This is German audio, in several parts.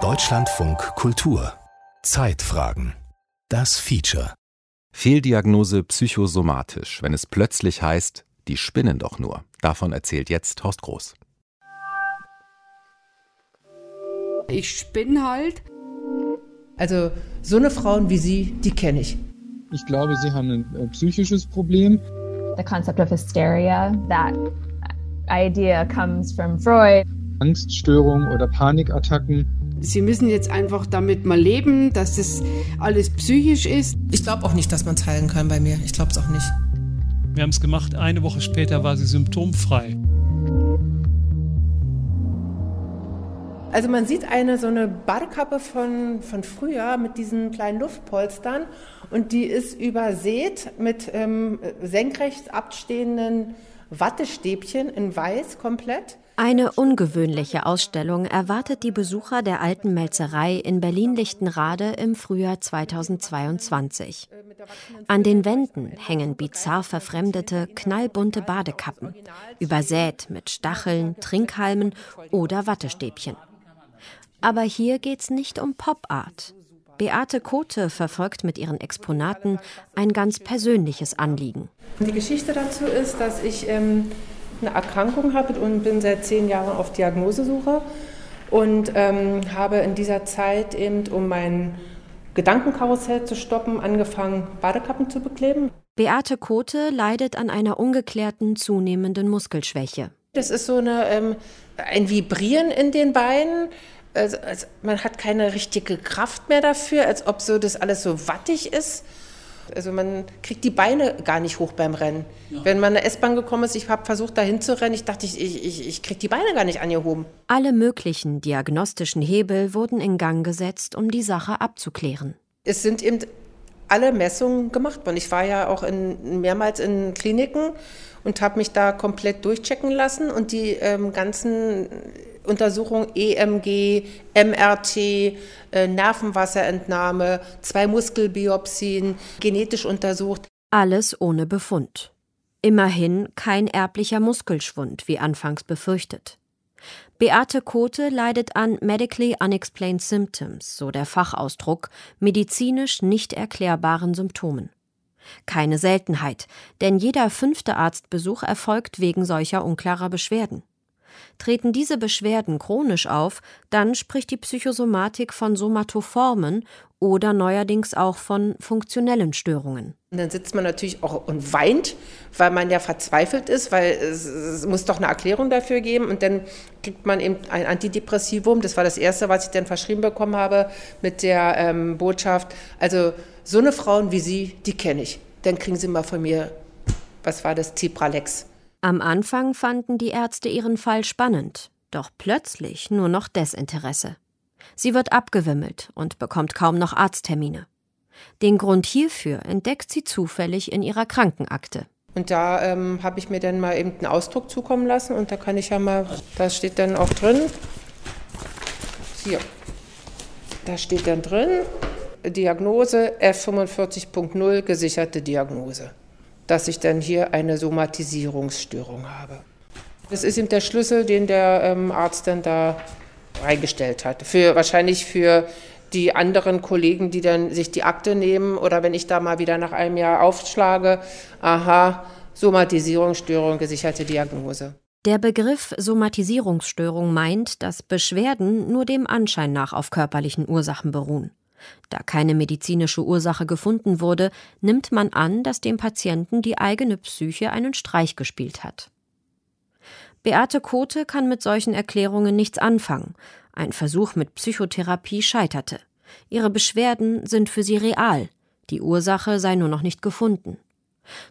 Deutschlandfunk Kultur Zeitfragen Das Feature Fehldiagnose psychosomatisch, wenn es plötzlich heißt, die spinnen doch nur. Davon erzählt jetzt Horst Groß. Ich spinne halt. Also so eine Frauen wie Sie, die kenne ich. Ich glaube, Sie haben ein äh, psychisches Problem. The concept of hysteria, that idea comes from Freud. Angststörungen oder Panikattacken. Sie müssen jetzt einfach damit mal leben, dass das alles psychisch ist. Ich glaube auch nicht, dass man es heilen kann bei mir. Ich glaube es auch nicht. Wir haben es gemacht. Eine Woche später war sie symptomfrei. Also man sieht eine so eine Badekappe von, von früher mit diesen kleinen Luftpolstern und die ist übersät mit ähm, senkrecht abstehenden Wattestäbchen in weiß komplett. Eine ungewöhnliche Ausstellung erwartet die Besucher der alten Melzerei in Berlin-Lichtenrade im Frühjahr 2022. An den Wänden hängen bizarr verfremdete, knallbunte Badekappen, übersät mit Stacheln, Trinkhalmen oder Wattestäbchen. Aber hier geht's nicht um Pop-Art. Beate Kote verfolgt mit ihren Exponaten ein ganz persönliches Anliegen. Die Geschichte dazu ist, dass ich ähm, eine Erkrankung habe und bin seit zehn Jahren auf Diagnosesuche und ähm, habe in dieser Zeit eben, um mein Gedankenkarussell zu stoppen, angefangen, Badekappen zu bekleben. Beate Kote leidet an einer ungeklärten zunehmenden Muskelschwäche. Das ist so eine, ähm, ein Vibrieren in den Beinen. Also, also man hat keine richtige Kraft mehr dafür, als ob so das alles so wattig ist. Also man kriegt die Beine gar nicht hoch beim Rennen. Ja. Wenn man in der S-Bahn gekommen ist, ich habe versucht, dahin zu rennen, ich dachte, ich, ich, ich kriege die Beine gar nicht angehoben. Alle möglichen diagnostischen Hebel wurden in Gang gesetzt, um die Sache abzuklären. Es sind eben alle Messungen gemacht worden. Ich war ja auch in, mehrmals in Kliniken und habe mich da komplett durchchecken lassen und die ähm, ganzen Untersuchungen EMG, MRT, äh, Nervenwasserentnahme, zwei Muskelbiopsien, genetisch untersucht. Alles ohne Befund. Immerhin kein erblicher Muskelschwund, wie anfangs befürchtet. Beate Kote leidet an Medically Unexplained Symptoms, so der Fachausdruck, medizinisch nicht erklärbaren Symptomen. Keine Seltenheit, denn jeder fünfte Arztbesuch erfolgt wegen solcher unklarer Beschwerden. Treten diese Beschwerden chronisch auf, dann spricht die Psychosomatik von Somatoformen oder neuerdings auch von funktionellen Störungen. Und dann sitzt man natürlich auch und weint, weil man ja verzweifelt ist, weil es, es, muss doch eine Erklärung dafür geben. Und dann kriegt man eben ein Antidepressivum. Das war das Erste, was ich dann verschrieben bekommen habe mit der ähm, Botschaft, also so eine Frauen wie Sie, die kenne ich. Dann kriegen Sie mal von mir, was war das, Cipralex. Am Anfang fanden die Ärzte ihren Fall spannend, doch plötzlich nur noch Desinteresse. Sie wird abgewimmelt und bekommt kaum noch Arzttermine. Den Grund hierfür entdeckt sie zufällig in ihrer Krankenakte. Und da ähm, habe ich mir dann mal eben einen Ausdruck zukommen lassen und da kann ich ja mal, da steht dann auch drin, hier, da steht dann drin, Diagnose F45.0, gesicherte Diagnose dass ich dann hier eine Somatisierungsstörung habe. Das ist eben der Schlüssel, den der ähm, Arzt dann da reingestellt hat. Für, wahrscheinlich für die anderen Kollegen, die dann sich die Akte nehmen oder wenn ich da mal wieder nach einem Jahr aufschlage, aha, Somatisierungsstörung, gesicherte Diagnose. Der Begriff Somatisierungsstörung meint, dass Beschwerden nur dem Anschein nach auf körperlichen Ursachen beruhen. Da keine medizinische Ursache gefunden wurde, nimmt man an, dass dem Patienten die eigene Psyche einen Streich gespielt hat. Beate Kote kann mit solchen Erklärungen nichts anfangen. Ein Versuch mit Psychotherapie scheiterte. Ihre Beschwerden sind für sie real. Die Ursache sei nur noch nicht gefunden.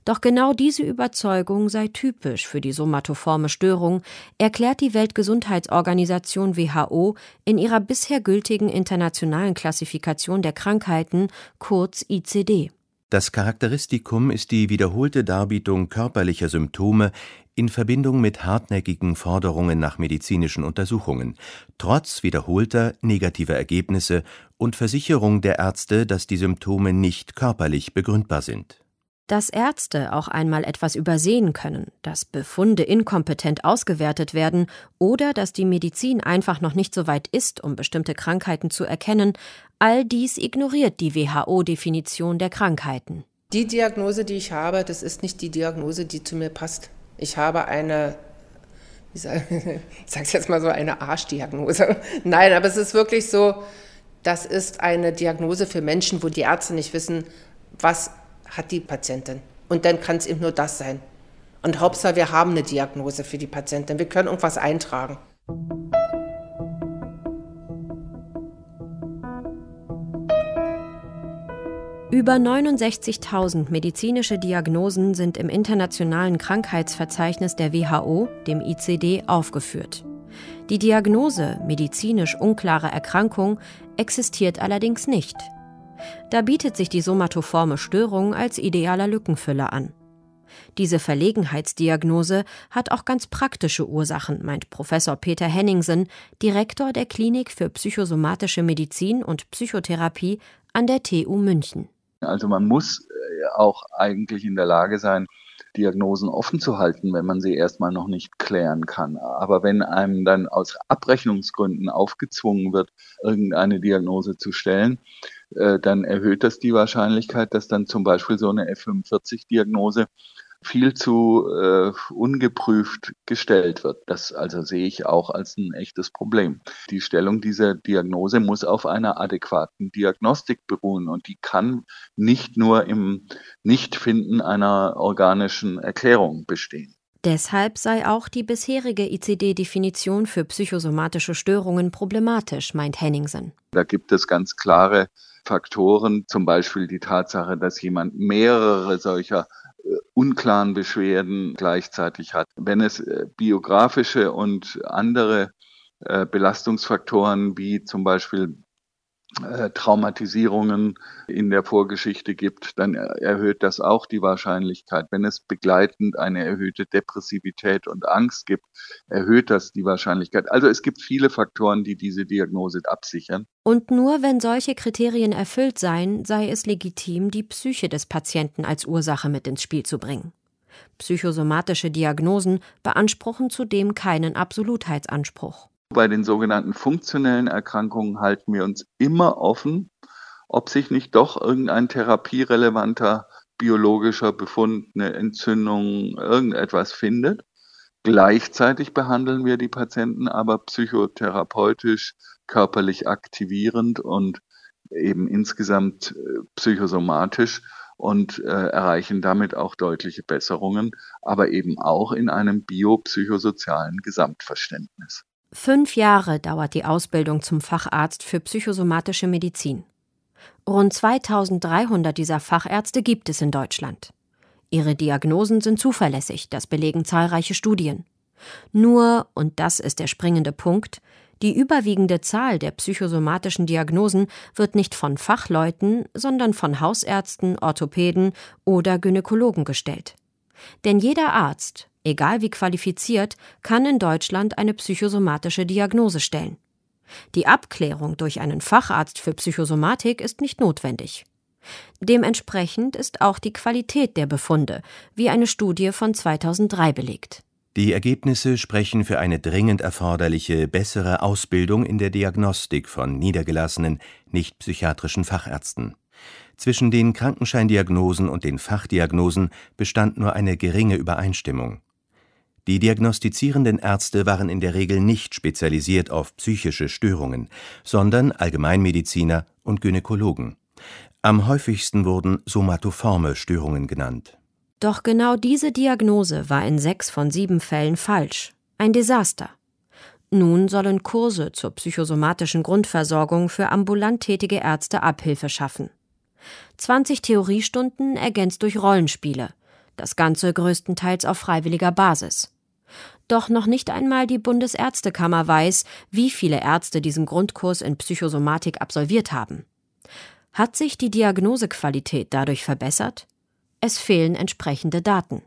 Doch genau diese Überzeugung sei typisch für die somatoforme Störung, erklärt die Weltgesundheitsorganisation WHO in ihrer bisher gültigen internationalen Klassifikation der Krankheiten, kurz ICD. Das Charakteristikum ist die wiederholte Darbietung körperlicher Symptome in Verbindung mit hartnäckigen Forderungen nach medizinischen Untersuchungen, trotz wiederholter negativer Ergebnisse und Versicherung der Ärzte, dass die Symptome nicht körperlich begründbar sind Dass Ärzte auch einmal etwas übersehen können, dass Befunde inkompetent ausgewertet werden oder dass die Medizin einfach noch nicht so weit ist, um bestimmte Krankheiten zu erkennen, all dies ignoriert die WHO-Definition der Krankheiten. Die Diagnose, die ich habe, das ist nicht die Diagnose, die zu mir passt. Ich habe eine, ich sage es jetzt mal so, eine Arschdiagnose. Nein, aber es ist wirklich so, das ist eine Diagnose für Menschen, wo die Ärzte nicht wissen, was hat die Patientin. Und dann kann es eben nur das sein. Und Hauptsache, wir haben eine Diagnose für die Patientin. Wir können irgendwas eintragen. Über 69.000 medizinische Diagnosen sind im internationalen Krankheitsverzeichnis der WHO, dem ICD, aufgeführt. Die Diagnose medizinisch unklare Erkrankung existiert allerdings nicht. Da bietet sich die somatoforme Störung als idealer Lückenfüller an. Diese Verlegenheitsdiagnose hat auch ganz praktische Ursachen, meint Professor Peter Henningsen, Direktor der Klinik für psychosomatische Medizin und Psychotherapie an der TU München. Also man muss äh, auch eigentlich in der Lage sein, Diagnosen offen zu halten, wenn man sie erstmal noch nicht klären kann. Aber wenn einem dann aus Abrechnungsgründen aufgezwungen wird, irgendeine Diagnose zu stellen, äh, dann erhöht das die Wahrscheinlichkeit, dass dann zum Beispiel so eine F45-Diagnose viel zu äh, ungeprüft gestellt wird. Das also sehe ich auch als ein echtes Problem. Die Stellung dieser Diagnose muss auf einer adäquaten Diagnostik beruhen und die kann nicht nur im Nichtfinden einer organischen Erklärung bestehen. Deshalb sei auch die bisherige ICD-Definition für psychosomatische Störungen problematisch, meint Henningsen. Da gibt es ganz klare Faktoren, zum Beispiel die Tatsache, dass jemand mehrere solcher unklaren Beschwerden gleichzeitig hat. Wenn es äh, biografische und andere äh, Belastungsfaktoren wie zum Beispiel äh, Traumatisierungen in der Vorgeschichte gibt, dann erhöht das auch die Wahrscheinlichkeit. Wenn es begleitend eine erhöhte Depressivität und Angst gibt, erhöht das die Wahrscheinlichkeit. Also es gibt viele Faktoren, die diese Diagnose absichern. Und nur wenn solche Kriterien erfüllt seien, sei es legitim, die Psyche des Patienten als Ursache mit ins Spiel zu bringen. Psychosomatische Diagnosen beanspruchen zudem keinen Absolutheitsanspruch. Bei den sogenannten funktionellen Erkrankungen halten wir uns immer offen, ob sich nicht doch irgendein therapierelevanter biologischer Befund, eine Entzündung, irgendetwas findet. Gleichzeitig behandeln wir die Patienten aber psychotherapeutisch, körperlich aktivierend und eben insgesamt äh, psychosomatisch und äh, erreichen damit auch deutliche Besserungen, aber eben auch in einem biopsychosozialen Gesamtverständnis. Fünf Jahre dauert die Ausbildung zum Facharzt für psychosomatische Medizin. Rund 2300 dieser Fachärzte gibt es in Deutschland. Ihre Diagnosen sind zuverlässig, das belegen zahlreiche Studien. Nur, und das ist der springende Punkt, die überwiegende Zahl der psychosomatischen Diagnosen wird nicht von Fachleuten, sondern von Hausärzten, Orthopäden oder Gynäkologen gestellt. Denn jeder Arzt, egal wie qualifiziert, kann in Deutschland eine psychosomatische Diagnose stellen. Die Abklärung durch einen Facharzt für Psychosomatik ist nicht notwendig. Dementsprechend ist auch die Qualität der Befunde, wie eine Studie von 2003 belegt. Die Ergebnisse sprechen für eine dringend erforderliche bessere Ausbildung in der Diagnostik von niedergelassenen, nicht psychiatrischen Fachärzten. Zwischen den Krankenscheindiagnosen und den Fachdiagnosen bestand nur eine geringe Übereinstimmung. Die diagnostizierenden Ärzte waren in der Regel nicht spezialisiert auf psychische Störungen, sondern Allgemeinmediziner und Gynäkologen. Am häufigsten wurden somatoforme Störungen genannt. Doch genau diese Diagnose war in sechs von sieben Fällen falsch. Ein Desaster. Nun sollen Kurse zur psychosomatischen Grundversorgung für ambulant tätige Ärzte Abhilfe schaffen. 20 Theoriestunden ergänzt durch Rollenspiele. Das Ganze größtenteils auf freiwilliger Basis. Doch noch nicht einmal die Bundesärztekammer weiß, wie viele Ärzte diesen Grundkurs in Psychosomatik absolviert haben. Hat sich die Diagnosequalität dadurch verbessert? Es fehlen entsprechende Daten.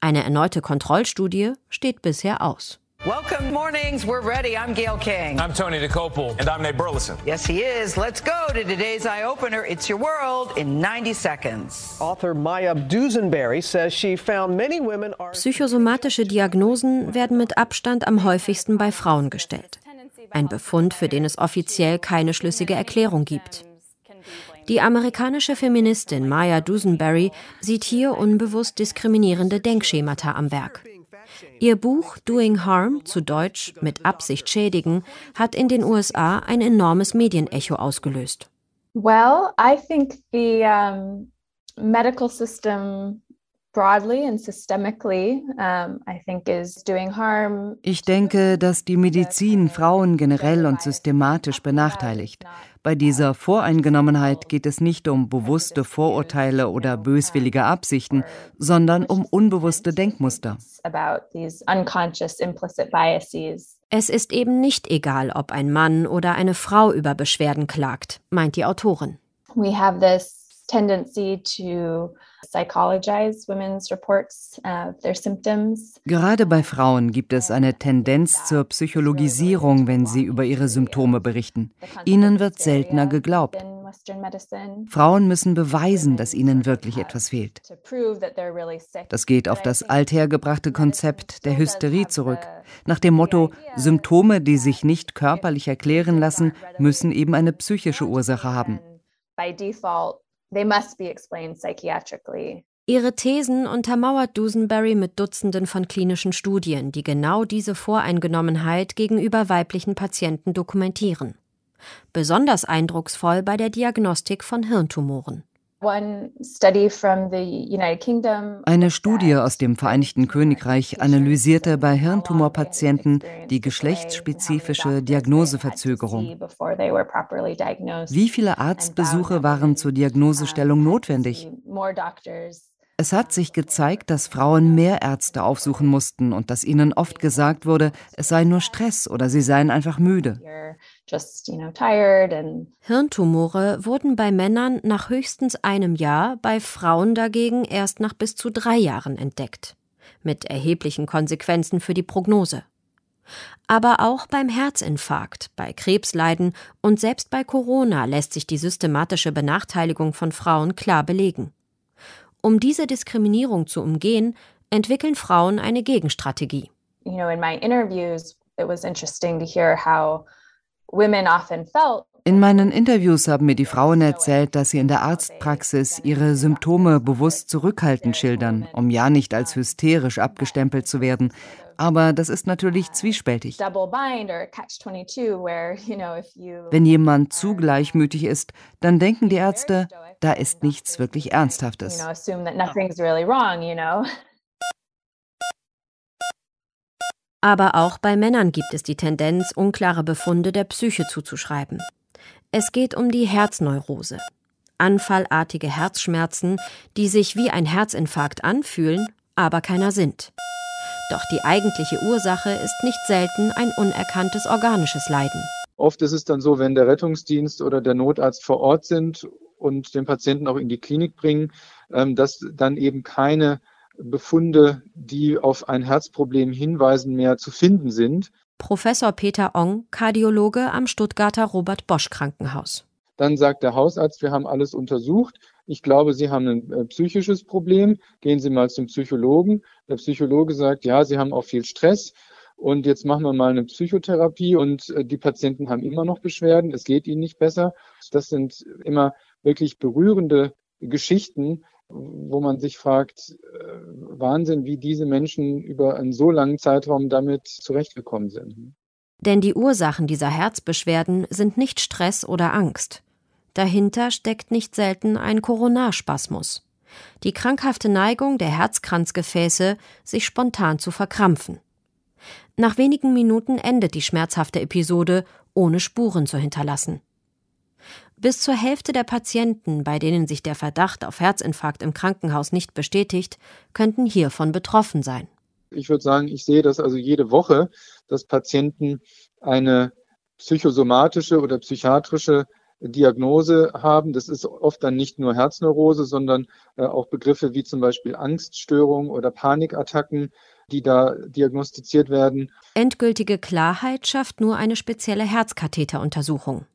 Eine erneute Kontrollstudie steht bisher aus. Welcome mornings. We're ready. I'm Gail King. I'm Tony DeCopel. And I'm Nate Burleson. Yes, he is. Let's go to today's eye opener. It's your world in 90 seconds. Author Maya Dusenberry says she found many women are. Psychosomatische Diagnosen werden mit Abstand am häufigsten bei Frauen gestellt. Ein Befund, für den es offiziell keine schlüssige Erklärung gibt. Die amerikanische Feministin Maya Dusenberry sieht hier unbewusst diskriminierende Denkschemata am Werk. Ihr Buch Doing Harm, zu Deutsch mit Absicht schädigen, hat in den USA ein enormes Medienecho ausgelöst. Well, I think the um, medical system ich denke, dass die Medizin Frauen generell und systematisch benachteiligt. Bei dieser Voreingenommenheit geht es nicht um bewusste Vorurteile oder böswillige Absichten, sondern um unbewusste Denkmuster. Es ist eben nicht egal, ob ein Mann oder eine Frau über Beschwerden klagt, meint die Autorin. We have this tendency to psychologize women's reports of their symptoms. Gerade bei Frauen gibt es eine Tendenz zur Psychologisierung, wenn sie über ihre Symptome berichten. Ihnen wird seltener geglaubt. Frauen müssen beweisen, dass ihnen wirklich etwas fehlt. Das geht auf das althergebrachte Konzept der Hysterie zurück. Nach dem Motto, Symptome, die sich nicht körperlich erklären lassen, müssen eben eine psychische Ursache haben. By default, They must be explained psychiatrically. Ihre Thesen untermauert Dusenberry mit Dutzenden von klinischen Studien, die genau diese Voreingenommenheit gegenüber weiblichen Patienten dokumentieren. Besonders eindrucksvoll bei der Diagnostik von Hirntumoren. Eine Studie aus dem Vereinigten Königreich analysierte bei Hirntumorpatienten die geschlechtsspezifische Diagnoseverzögerung. Wie viele Arztbesuche waren zur Diagnosestellung notwendig? Es hat sich gezeigt, dass Frauen mehr Ärzte aufsuchen mussten und dass ihnen oft gesagt wurde, es sei nur Stress oder sie seien einfach müde. Hirntumore wurden bei Männern nach höchstens einem Jahr, bei Frauen dagegen erst nach bis zu drei Jahren entdeckt. Mit erheblichen Konsequenzen für die Prognose. Aber auch beim Herzinfarkt, bei Krebsleiden und selbst bei Corona lässt sich die systematische Benachteiligung von Frauen klar belegen. Um diese Diskriminierung zu umgehen, entwickeln Frauen eine Gegenstrategie. You know, in my interviews, it was interesting to hear how women often felt in meinen Interviews haben mir die Frauen erzählt, dass sie in der Arztpraxis ihre Symptome bewusst zurückhaltend schildern, um ja nicht als hysterisch abgestempelt zu werden. Aber das ist natürlich zwiespältig. Wenn jemand zu gleichmütig ist, dann denken die Ärzte, da ist nichts wirklich Ernsthaftes. Aber auch bei Männern gibt es die Tendenz, unklare Befunde der Psyche zuzuschreiben. Es geht um die Herzneurose. Anfallartige Herzschmerzen, die sich wie ein Herzinfarkt anfühlen, aber keiner sind. Doch die eigentliche Ursache ist nicht selten ein unerkanntes organisches Leiden. Oft ist es dann so, wenn der Rettungsdienst oder der Notarzt vor Ort sind und den Patienten auch in die Klinik bringen, ähm, dass dann eben keine Befunde, die auf ein Herzproblem hinweisen, mehr zu finden sind. Professor Peter Ong, Kardiologe am Stuttgarter Robert Bosch Krankenhaus. Dann sagt der Hausarzt, wir haben alles untersucht. Ich glaube, Sie haben ein äh, psychisches Problem. Gehen Sie mal zum Psychologen. Der Psychologe sagt, ja, Sie haben auch viel Stress. Und jetzt machen wir mal eine Psychotherapie und äh, die Patienten haben immer noch Beschwerden. Es geht ihnen nicht besser. Das sind immer wirklich berührende Geschichten, wo man sich fragt, äh, Wahnsinn, wie diese Menschen über einen so langen Zeitraum damit zurechtgekommen sind. Denn die Ursachen dieser Herzbeschwerden sind nicht Stress oder Angst. Dahinter steckt nicht selten ein Koronarspasmus. Die krankhafte Neigung der Herzkranzgefäße, sich spontan zu verkrampfen. Nach wenigen Minuten endet die schmerzhafte Episode, ohne Spuren zu hinterlassen. Bis zur Hälfte der Patienten, bei denen sich der Verdacht auf Herzinfarkt im Krankenhaus nicht bestätigt, könnten hiervon betroffen sein. Ich würde sagen, ich sehe das also jede Woche, dass Patienten eine psychosomatische oder psychiatrische Diagnose haben. Das ist oft dann nicht nur Herzneurose, sondern äh, auch Begriffe wie zum Beispiel Angststörung oder Panikattacken die da diagnostiziert werden. Endgültige Klarheit schafft nur eine spezielle Herzkatheteruntersuchung.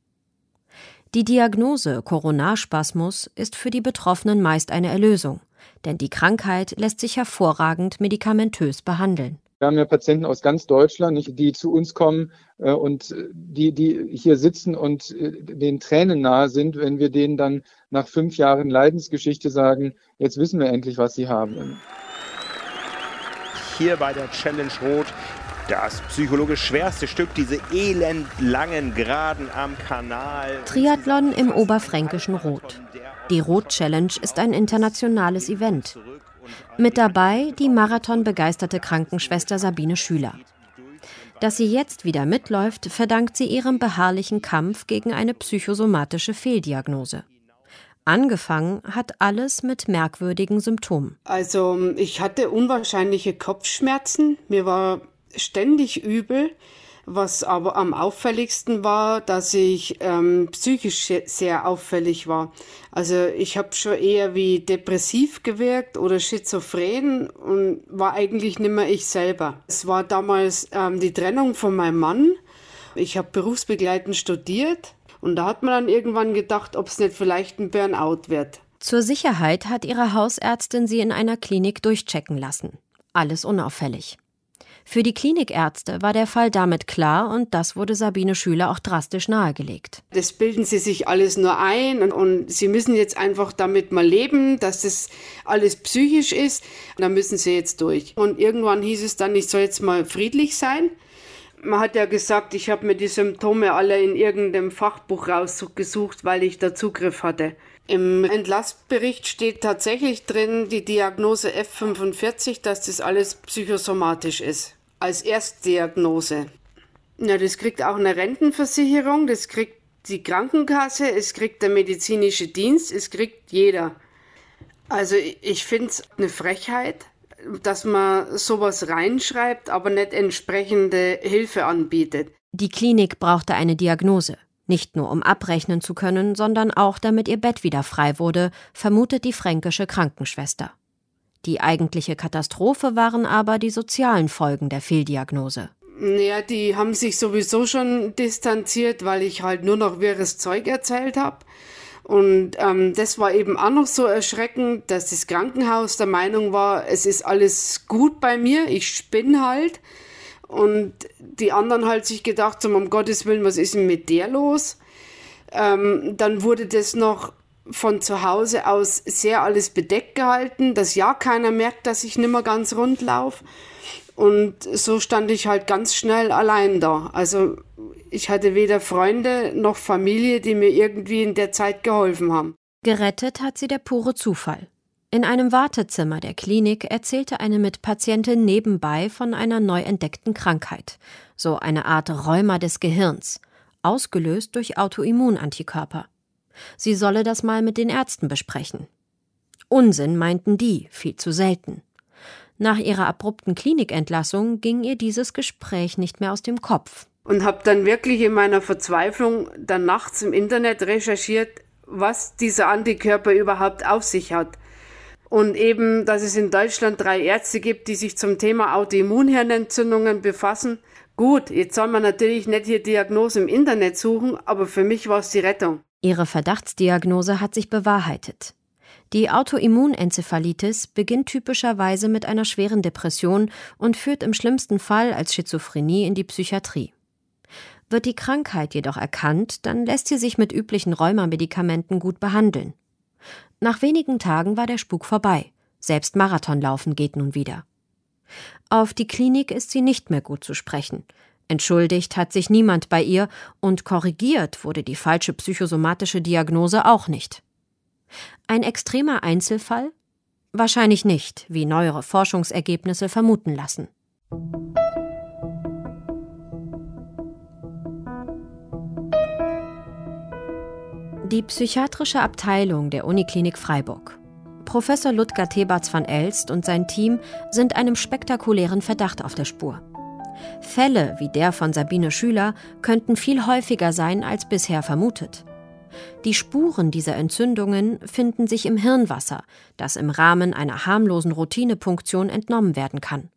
Die Diagnose Coronarspasmus ist für die Betroffenen meist eine Erlösung, denn die Krankheit lässt sich hervorragend medikamentös behandeln. Wir haben ja Patienten aus ganz Deutschland, die zu uns kommen äh, und äh, die, die hier sitzen und äh, den Tränen nahe sind, wenn wir denen dann nach fünf Jahren Leidensgeschichte sagen, jetzt wissen wir endlich, was sie haben. Hier bei der Challenge Rot das psychologisch schwerste Stück, diese elendlangen Geraden am Kanal. Triathlon im oberfränkischen Rot. Die Rot Challenge ist ein internationales Event. Mit dabei die marathonbegeisterte Krankenschwester Sabine Schüler. Dass sie jetzt wieder mitläuft, verdankt sie ihrem beharrlichen Kampf gegen eine psychosomatische Fehldiagnose. Angefangen hat alles mit merkwürdigen Symptomen. Also ich hatte unwahrscheinliche Kopfschmerzen, mir war ständig übel. Was aber am auffälligsten war, dass ich ähm, psychisch sehr auffällig war. Also ich habe schon eher wie depressiv gewirkt oder schizophren und war eigentlich nicht mehr ich selber. Es war damals ähm, die Trennung von meinem Mann. Ich habe berufsbegleitend studiert und da hat man dann irgendwann gedacht, ob es nicht vielleicht ein Burnout wird. Zur Sicherheit hat ihre Hausärztin sie in einer Klinik durchchecken lassen. Alles unauffällig. Für die Klinikärzte war der Fall damit klar und das wurde Sabine Schüler auch drastisch nahegelegt. Das bilden sie sich alles nur ein und, und sie müssen jetzt einfach damit mal leben, dass das alles psychisch ist. Da müssen sie jetzt durch. Und irgendwann hieß es dann, ich soll jetzt mal friedlich sein. Man hat ja gesagt, ich habe mir die Symptome alle in irgendeinem Fachbuch rausgesucht, weil ich da Zugriff hatte. Im Entlassbericht steht tatsächlich drin die Diagnose F45, dass das alles psychosomatisch ist. Als Erstdiagnose. Ja, das kriegt auch eine Rentenversicherung, das kriegt die Krankenkasse, es kriegt der medizinische Dienst, es kriegt jeder. Also ich finde es eine Frechheit, dass man sowas reinschreibt, aber nicht entsprechende Hilfe anbietet. Die Klinik brauchte eine Diagnose. Nicht nur um abrechnen zu können, sondern auch damit ihr Bett wieder frei wurde, vermutet die fränkische Krankenschwester. Die eigentliche Katastrophe waren aber die sozialen Folgen der Fehldiagnose. Ja, die haben sich sowieso schon distanziert, weil ich halt nur noch wirres Zeug erzählt habe. Und ähm, das war eben auch noch so erschreckend, dass das Krankenhaus der Meinung war, es ist alles gut bei mir, ich spinne halt. Und die anderen halt sich gedacht haben, um Gottes Willen, was ist denn mit der los? Ähm, dann wurde das noch von zu Hause aus sehr alles bedeckt gehalten, dass ja keiner merkt, dass ich nicht mehr ganz rund laufe. Und so stand ich halt ganz schnell allein da. Also ich hatte weder Freunde noch Familie, die mir irgendwie in der Zeit geholfen haben. Gerettet hat sie der pure Zufall. In einem Wartezimmer der Klinik erzählte eine Mitpatientin nebenbei von einer neu entdeckten Krankheit, so eine Art Rheuma des Gehirns, ausgelöst durch Autoimmunantikörper. Sie solle das mal mit den Ärzten besprechen. Unsinn meinten die, viel zu selten. Nach ihrer abrupten Klinikentlassung ging ihr dieses Gespräch nicht mehr aus dem Kopf. Und habe dann wirklich in meiner Verzweiflung dann nachts im Internet recherchiert, was dieser Antikörper überhaupt auf sich hat und eben, dass es in Deutschland drei Ärzte gibt, die sich zum Thema Autoimmunhirnentzündungen befassen. Gut, jetzt soll man natürlich nicht hier Diagnose im Internet suchen, aber für mich war es die Rettung. Ihre Verdachtsdiagnose hat sich bewahrheitet. Die Autoimmunenzephalitis beginnt typischerweise mit einer schweren Depression und führt im schlimmsten Fall als Schizophrenie in die Psychiatrie. Wird die Krankheit jedoch erkannt, dann lässt sie sich mit üblichen Rheumamedikamenten gut behandeln. Nach wenigen Tagen war der Spuk vorbei. Selbst Marathonlaufen geht nun wieder. Auf die Klinik ist sie nicht mehr gut zu sprechen. Entschuldigt hat sich niemand bei ihr und korrigiert wurde die falsche psychosomatische Diagnose auch nicht. Ein extremer Einzelfall? Wahrscheinlich nicht, wie neuere Forschungsergebnisse vermuten lassen. Die psychiatrische Abteilung der Uniklinik Freiburg. Professor Ludger Theberts van Elst und sein Team sind einem spektakulären Verdacht auf der Spur. Fälle wie der von Sabine Schüler könnten viel häufiger sein als bisher vermutet. Die Spuren dieser Entzündungen finden sich im Hirnwasser, das im Rahmen einer harmlosen Routinepunktion entnommen werden kann.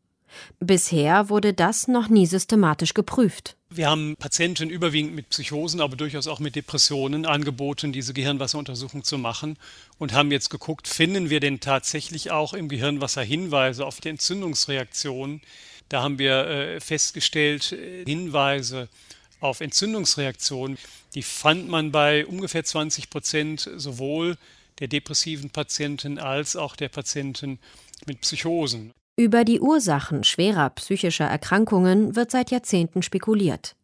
Bisher wurde das noch nie systematisch geprüft. Wir haben Patienten überwiegend mit Psychosen, aber durchaus auch mit Depressionen angeboten, diese Gehirnwasseruntersuchung zu machen und haben jetzt geguckt, finden wir denn tatsächlich auch im Gehirnwasser Hinweise auf die Entzündungsreaktionen. Da haben wir äh, festgestellt, äh, Hinweise auf Entzündungsreaktionen, die fand man bei ungefähr 20 Prozent sowohl der depressiven Patienten als auch der Patienten mit Psychosen. Über die Ursachen schwerer psychischer Erkrankungen wird seit Jahrzehnten spekuliert.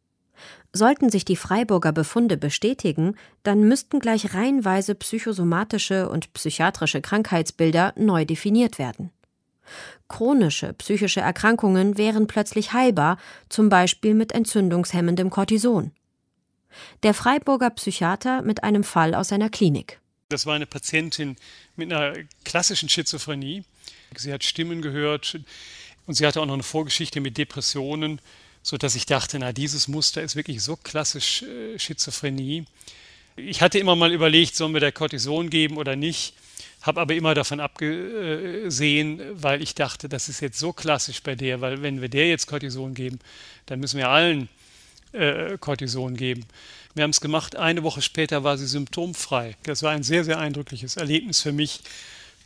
Sollten sich die Freiburger Befunde bestätigen, dann müssten gleich reihenweise psychosomatische und psychiatrische Krankheitsbilder neu definiert werden. Chronische psychische Erkrankungen wären plötzlich heilbar, zum Beispiel mit entzündungshemmendem Cortison. Der Freiburger Psychiater mit einem Fall aus seiner Klinik. Das war eine Patientin mit einer klassischen Schizophrenie. Sie hat Stimmen gehört und sie hatte auch noch eine Vorgeschichte mit Depressionen, sodass ich dachte, na, dieses Muster ist wirklich so klassisch äh, Schizophrenie. Ich hatte immer mal überlegt, sollen wir der Cortison geben oder nicht, habe aber immer davon abgesehen, weil ich dachte, das ist jetzt so klassisch bei der, weil wenn wir der jetzt Cortison geben, dann müssen wir allen äh, Cortison geben. Wir haben es gemacht, eine Woche später war sie symptomfrei. Das war ein sehr, sehr eindrückliches Erlebnis für mich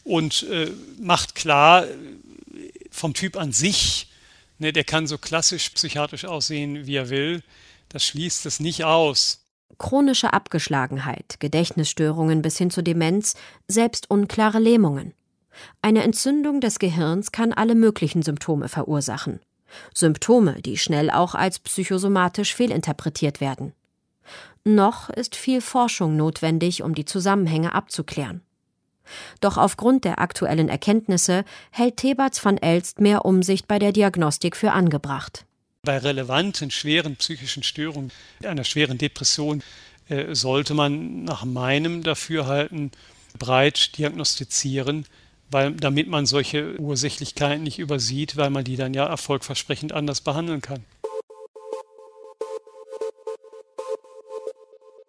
und äh, macht klar, vom Typ an sich, ne, der kann so klassisch psychiatrisch aussehen, wie er will, das schließt es nicht aus. Chronische Abgeschlagenheit, Gedächtnisstörungen bis hin zu Demenz, selbst unklare Lähmungen. Eine Entzündung des Gehirns kann alle möglichen Symptome verursachen. Symptome, die schnell auch als psychosomatisch fehlinterpretiert werden. Noch ist viel Forschung notwendig, um die Zusammenhänge abzuklären. Doch aufgrund der aktuellen Erkenntnisse hält Theberts van Elst mehr Umsicht bei der Diagnostik für angebracht. Bei relevanten schweren psychischen Störungen, einer schweren Depression, äh, sollte man nach meinem Dafürhalten breit diagnostizieren, weil, damit man solche Ursächlichkeiten nicht übersieht, weil man die dann ja erfolgversprechend anders behandeln kann.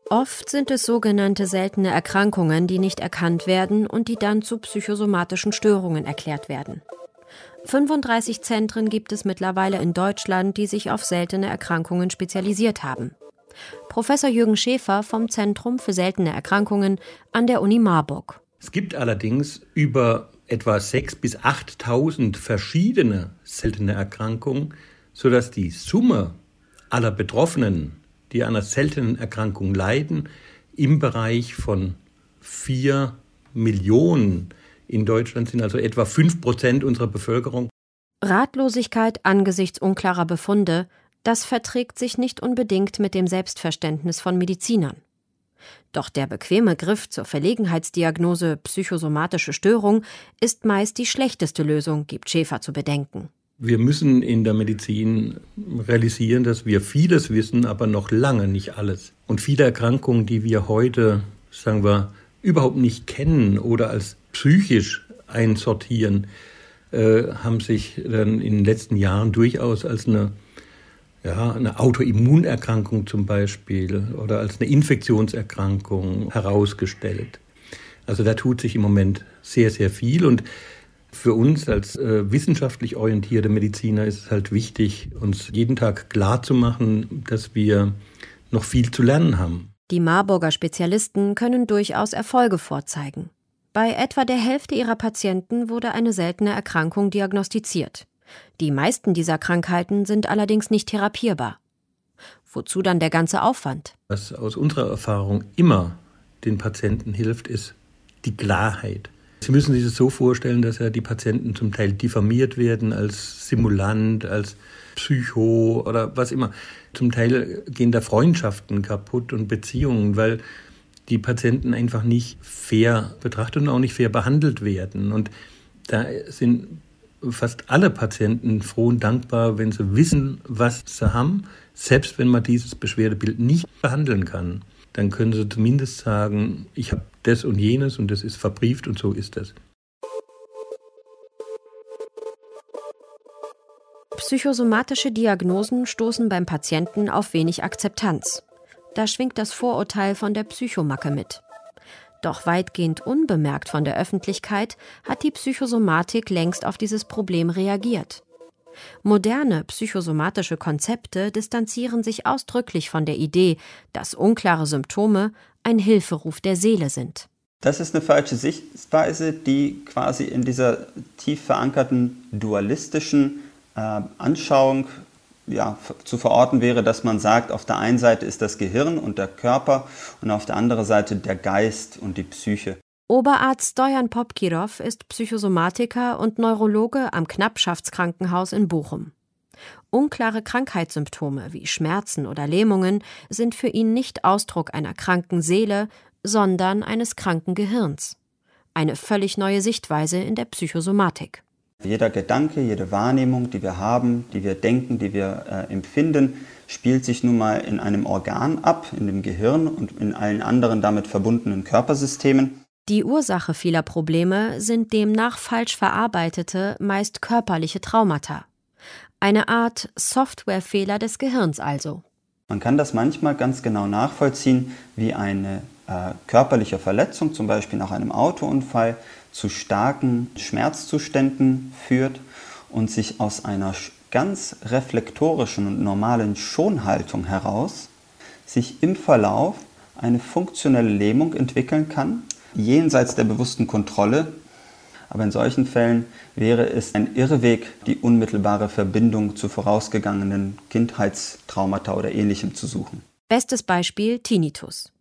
Oft sind es sogenannte seltene Erkrankungen, die nicht erkannt werden und die dann zu psychosomatischen Störungen erklärt werden. 35 Zentren gibt es mittlerweile in Deutschland, die sich auf seltene Erkrankungen spezialisiert haben. Professor Jürgen Schäfer vom Zentrum für seltene Erkrankungen an der Uni Marburg. Es gibt allerdings über etwa 6.000 bis 8.000 verschiedene seltene Erkrankungen, sodass die Summe aller Betroffenen die an einer seltenen Erkrankung leiden, im Bereich von vier Millionen in Deutschland sind, also etwa fünf Prozent unserer Bevölkerung. Ratlosigkeit angesichts unklarer Befunde, das verträgt sich nicht unbedingt mit dem Selbstverständnis von Medizinern. Doch der bequeme Griff zur Verlegenheitsdiagnose psychosomatische Störung ist meist die schlechteste Lösung, gibt Schäfer zu bedenken. Wir müssen in der Medizin realisieren, dass wir vieles wissen, aber noch lange nicht alles. Und viele Erkrankungen, die wir heute, sagen wir, überhaupt nicht kennen oder als psychisch einsortieren, äh, haben sich dann in den letzten Jahren durchaus als eine, ja, eine Autoimmunerkrankung zum Beispiel oder als eine Infektionserkrankung herausgestellt. Also da tut sich im Moment sehr, sehr viel und für uns als äh, wissenschaftlich orientierte Mediziner ist es halt wichtig, uns jeden Tag klar zu machen, dass wir noch viel zu lernen haben. Die Marburger Spezialisten können durchaus Erfolge vorzeigen. Bei etwa der Hälfte ihrer Patienten wurde eine seltene Erkrankung diagnostiziert. Die meisten dieser Krankheiten sind allerdings nicht therapierbar. Wozu dann der ganze Aufwand? Was aus unserer Erfahrung immer den Patienten hilft, ist die Klarheit. Sie müssen sich das so vorstellen, dass ja die Patienten zum Teil diffamiert werden als Simulant, als Psycho oder was immer. Zum Teil gehen da Freundschaften kaputt und Beziehungen, weil die Patienten einfach nicht fair betrachtet und auch nicht fair behandelt werden. Und da sind fast alle Patienten froh und dankbar, wenn sie wissen, was sie haben, selbst wenn man dieses Beschwerdebild nicht behandeln kann dann können sie zumindest sagen, ich habe das und jenes und das ist verbrieft und so ist das. Psychosomatische Diagnosen stoßen beim Patienten auf wenig Akzeptanz. Da schwingt das Vorurteil von der Psychomacke mit. Doch weitgehend unbemerkt von der Öffentlichkeit hat die Psychosomatik längst auf dieses Problem reagiert. Moderne psychosomatische Konzepte distanzieren sich ausdrücklich von der Idee, dass unklare Symptome ein Hilferuf der Seele sind. Das ist eine falsche Sichtweise, die quasi in dieser tief verankerten dualistischen äh, Anschauung ja, zu verorten wäre, dass man sagt, auf der einen Seite ist das Gehirn und der Körper und auf der anderen Seite der Geist und die Psyche. Oberarzt Stojan Popkirov ist Psychosomatiker und Neurologe am Knappschaftskrankenhaus in Bochum. Unklare Krankheitssymptome wie Schmerzen oder Lähmungen sind für ihn nicht Ausdruck einer kranken Seele, sondern eines kranken Gehirns. Eine völlig neue Sichtweise in der Psychosomatik. Jeder Gedanke, jede Wahrnehmung, die wir haben, die wir denken, die wir äh, empfinden, spielt sich nun mal in einem Organ ab, in dem Gehirn und in allen anderen damit verbundenen Körpersystemen. Die Ursache vieler Probleme sind demnach falsch verarbeitete, meist körperliche Traumata. Eine Art Softwarefehler des Gehirns also. Man kann das manchmal ganz genau nachvollziehen, wie eine äh, körperliche Verletzung, zum Beispiel nach einem Autounfall, zu starken Schmerzzuständen führt und sich aus einer ganz reflektorischen und normalen Schonhaltung heraus sich im Verlauf eine funktionelle Lähmung entwickeln kann, jenseits der bewussten Kontrolle. Aber in solchen Fällen wäre es ein Irrweg, die unmittelbare Verbindung zu vorausgegangenen Kindheitstraumata oder ähnlichem zu suchen. Bestes Beispiel Tinnitus.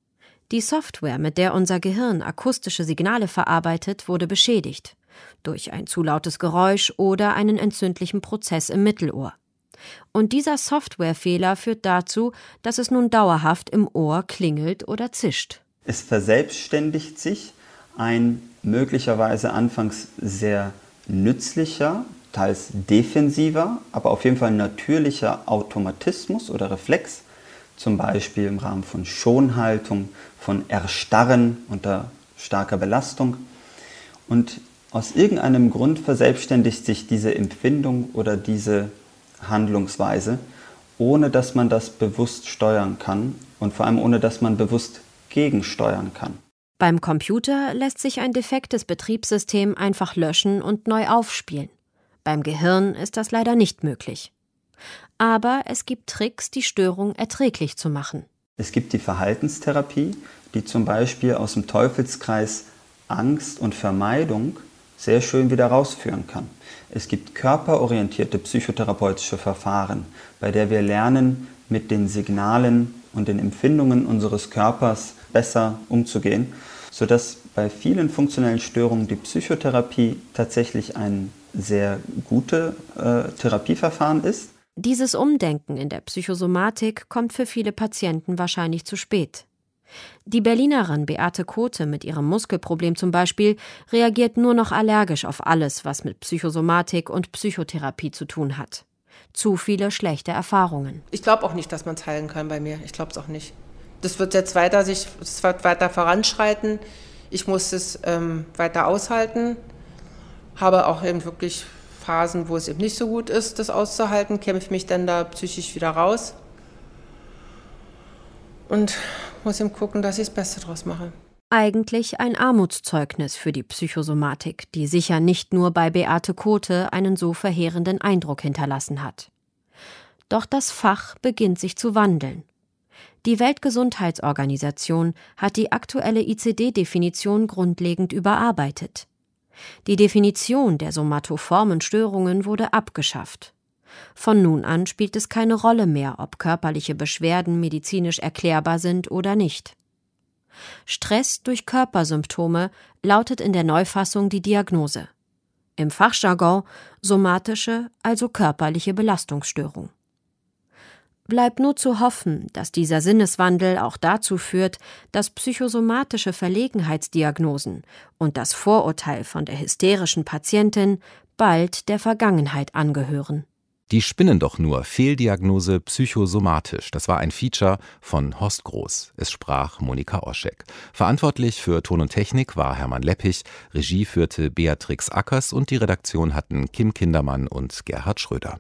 Die Software, mit der unser Gehirn akustische Signale verarbeitet, wurde beschädigt durch ein zu lautes Geräusch oder einen entzündlichen Prozess im Mittelohr. Und dieser Softwarefehler führt dazu, dass es nun dauerhaft im Ohr klingelt oder zischt. Es verselbstständigt sich ein möglicherweise anfangs sehr nützlicher, teils defensiver, aber auf jeden Fall natürlicher Automatismus oder Reflex, zum Beispiel im Rahmen von Schonhaltung, von Erstarren unter starker Belastung. Und aus irgendeinem Grund verselbstständigt sich diese Empfindung oder diese Handlungsweise, ohne dass man das bewusst steuern kann und vor allem ohne dass man bewusst gegensteuern kann. Beim Computer lässt sich ein defektes Betriebssystem einfach löschen und neu aufspielen. Beim Gehirn ist das leider nicht möglich. Aber es gibt Tricks, die Störung erträglich zu machen. Es gibt die Verhaltenstherapie, die zum Beispiel aus dem Teufelskreis Angst und Vermeidung sehr schön wieder rausführen kann. Es gibt körperorientierte psychotherapeutische Verfahren, bei der wir lernen, mit den Signalen und den Empfindungen unseres Körpers besser umzugehen, sodass bei vielen funktionellen Störungen die Psychotherapie tatsächlich ein sehr gutes äh, Therapieverfahren ist. Dieses Umdenken in der Psychosomatik kommt für viele Patienten wahrscheinlich zu spät. Die Berlinerin Beate Kote mit ihrem Muskelproblem zum Beispiel reagiert nur noch allergisch auf alles, was mit Psychosomatik und Psychotherapie zu tun hat. Zu viele schlechte Erfahrungen. Ich glaube auch nicht, dass man es heilen kann bei mir. Ich glaube es auch nicht. Das wird jetzt weiter sich, das wird weiter voranschreiten. Ich muss es ähm, weiter aushalten. Habe auch eben wirklich Phasen, wo es eben nicht so gut ist, das auszuhalten. Kämpfe mich dann da psychisch wieder raus. Und muss eben gucken, dass ich das Beste draus mache. Eigentlich ein Armutszeugnis für die Psychosomatik, die sicher nicht nur bei Beate Kote einen so verheerenden Eindruck hinterlassen hat. Doch das Fach beginnt sich zu wandeln. Die Weltgesundheitsorganisation hat die aktuelle ICD-Definition grundlegend überarbeitet. Die Definition der somatoformen Störungen wurde abgeschafft. Von nun an spielt es keine Rolle mehr, ob körperliche Beschwerden medizinisch erklärbar sind oder nicht. Stress durch Körpersymptome lautet in der Neufassung die Diagnose. Im Fachjargon somatische, also körperliche Belastungsstörung. Bleibt nur zu hoffen, dass dieser Sinneswandel auch dazu führt, dass psychosomatische Verlegenheitsdiagnosen und das Vorurteil von der hysterischen Patientin bald der Vergangenheit angehören. Die spinnen doch nur. Fehldiagnose psychosomatisch. Das war ein Feature von Horst Groß. Es sprach Monika Oschek. Verantwortlich für Ton und Technik war Hermann Leppich. Regie führte Beatrix Ackers und die Redaktion hatten Kim Kindermann und Gerhard Schröder.